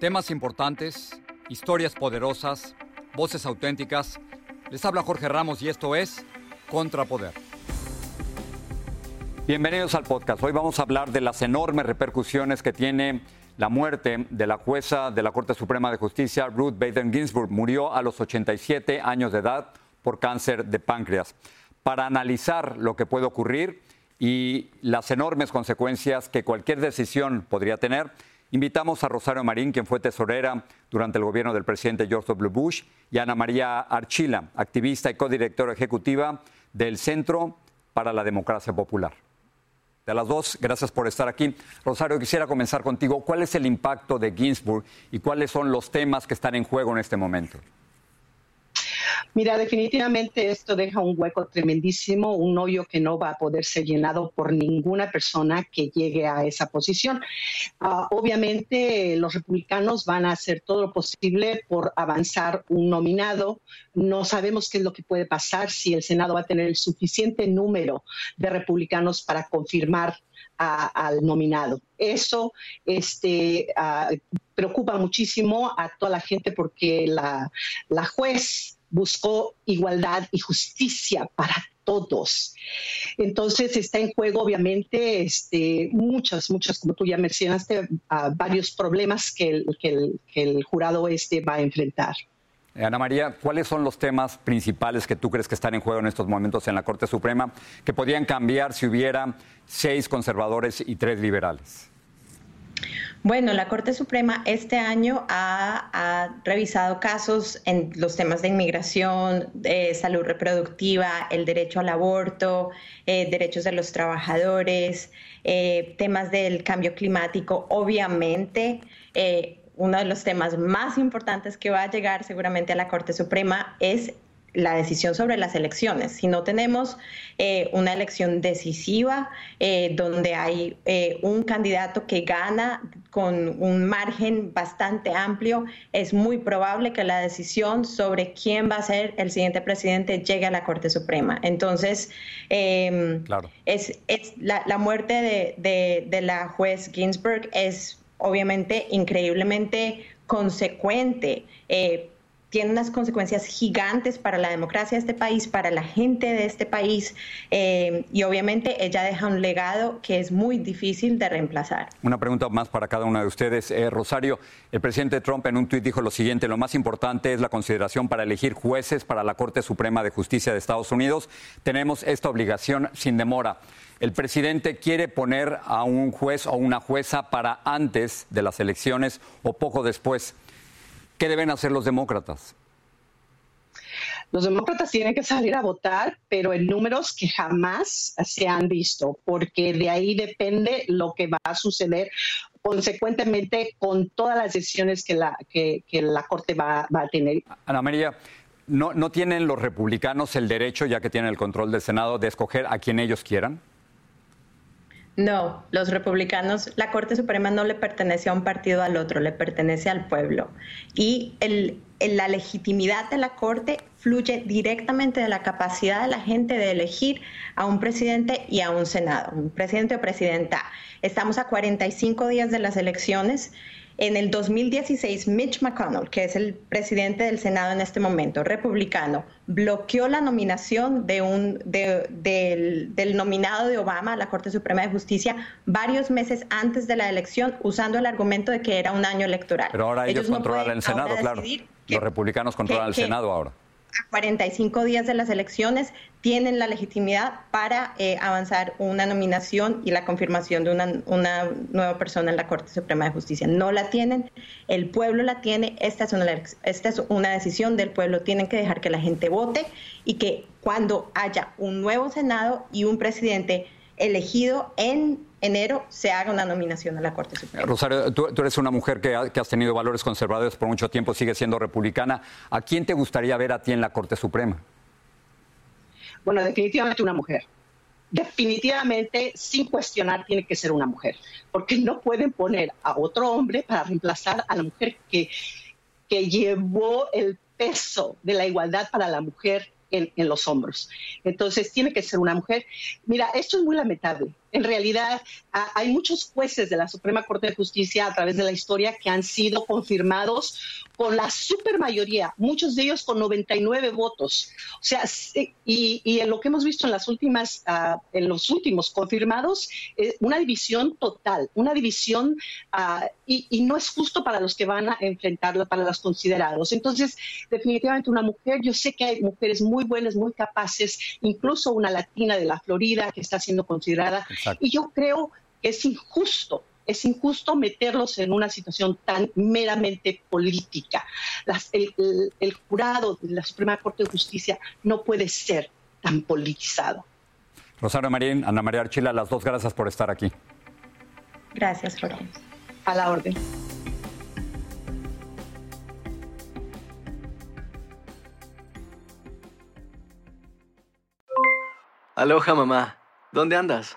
Temas importantes, historias poderosas, voces auténticas. Les habla Jorge Ramos y esto es Contrapoder. Bienvenidos al podcast. Hoy vamos a hablar de las enormes repercusiones que tiene la muerte de la jueza de la Corte Suprema de Justicia, Ruth Bader Ginsburg. Murió a los 87 años de edad por cáncer de páncreas. Para analizar lo que puede ocurrir y las enormes consecuencias que cualquier decisión podría tener, Invitamos a Rosario Marín, quien fue tesorera durante el gobierno del presidente George W. Bush, y a Ana María Archila, activista y codirectora ejecutiva del Centro para la Democracia Popular. De las dos, gracias por estar aquí. Rosario, quisiera comenzar contigo. ¿Cuál es el impacto de Ginsburg y cuáles son los temas que están en juego en este momento? Mira, definitivamente esto deja un hueco tremendísimo, un hoyo que no va a poder ser llenado por ninguna persona que llegue a esa posición. Ah, obviamente los republicanos van a hacer todo lo posible por avanzar un nominado. No sabemos qué es lo que puede pasar si el Senado va a tener el suficiente número de republicanos para confirmar al nominado. Eso este, ah, preocupa muchísimo a toda la gente porque la, la juez buscó igualdad y justicia para todos. Entonces está en juego, obviamente, este, muchas, muchas, como tú ya mencionaste, varios problemas que el, que, el, jurado este va a enfrentar. Ana María, ¿cuáles son los temas principales que tú crees que están en juego en estos momentos en la Corte Suprema que podrían cambiar si hubiera seis conservadores y tres liberales? Bueno, la Corte Suprema este año ha, revisado casos en los temas de inmigración, salud reproductiva, el derecho al aborto, eh, derechos de los trabajadores, eh, temas del cambio climático. Obviamente, eh, uno de los temas más importantes que va a llegar seguramente a la Corte Suprema es la decisión sobre las elecciones. Si no tenemos eh, una elección decisiva eh, donde hay eh, un candidato que gana con un margen bastante amplio, es muy probable que la decisión sobre quién va a ser el siguiente presidente llegue a la Corte Suprema. Entonces, em, es, la, muerte de, de la juez Ginsburg es obviamente increíblemente consecuente tiene unas consecuencias gigantes para la democracia de este país, para la gente de este país eh, y obviamente ella deja un legado que es muy difícil de reemplazar. Una pregunta más para cada uno de ustedes. Eh, Rosario, el presidente Trump en un tuit dijo lo siguiente, lo más importante es la consideración para elegir jueces para la Corte Suprema de Justicia de Estados Unidos. Tenemos esta obligación sin demora. El presidente quiere poner a un juez o una jueza para antes de las elecciones o poco después. ¿Qué deben hacer los demócratas? Los demócratas tienen que salir a votar, pero en números que jamás se han visto, porque de ahí depende lo que va a suceder consecuentemente con todas las decisiones que la, que, la Corte va, va, a tener. Ana María, ¿no, ¿no tienen los republicanos el derecho, ya que tienen el control del Senado, de escoger a quien ellos quieran? No, los republicanos, la Corte Suprema no le pertenece a un partido al otro, le pertenece al pueblo. Y la legitimidad de la Corte fluye directamente de la capacidad de la gente de elegir a un presidente y a un Senado, un presidente o presidenta. Estamos a 45 días de las elecciones en el 2016, Mitch McConnell, que es el presidente del Senado en este momento, republicano, bloqueó la nominación de un, del, nominado de Obama a la Corte Suprema de Justicia varios meses antes de la elección, usando el argumento de que era un año electoral. Pero ahora ellos, controlan el Senado, claro. Los republicanos controlan el Senado ahora a 45 días de las elecciones tienen la legitimidad para eh, avanzar una nominación y la confirmación de una, nueva persona en la Corte Suprema de Justicia. No la tienen, el pueblo la tiene, esta es, una, esta es una decisión del pueblo, tienen que dejar que la gente vote y que cuando haya un nuevo Senado y un presidente elegido en enero se haga una nominación a la Corte Suprema. Rosario, tú, eres una mujer que, has tenido valores conservadores por mucho tiempo, sigue siendo republicana. ¿A quién te gustaría ver a ti en la Corte Suprema? Bueno, definitivamente una mujer. Definitivamente, sin cuestionar, tiene que ser una mujer, porque no pueden poner a otro hombre para reemplazar a la mujer que, que llevó el peso de la igualdad para la mujer en, en, los hombros. Entonces, tiene que ser una mujer. Mira, esto es muy lamentable en realidad hay muchos jueces de la Suprema Corte de Justicia a través de la historia que han sido confirmados con la supermayoría, muchos de ellos con 99 votos. O sea, y, en lo que hemos visto en las últimas, ah, en los últimos confirmados, eh, una división total, una división, ah, y, y, no es justo para los que van a enfrentarla, para los considerados. Entonces, definitivamente una mujer, yo sé que hay mujeres muy buenas, muy capaces, incluso una latina de la Florida que está siendo considerada y yo creo que es injusto es injusto meterlos en una situación tan meramente política. el, jurado de la Suprema Corte de Justicia no puede ser tan politizado. Rosario Marín, Ana María Archila, las dos gracias por estar aquí. Gracias, Jorge. A la orden. Aloha, mamá. ¿Dónde andas?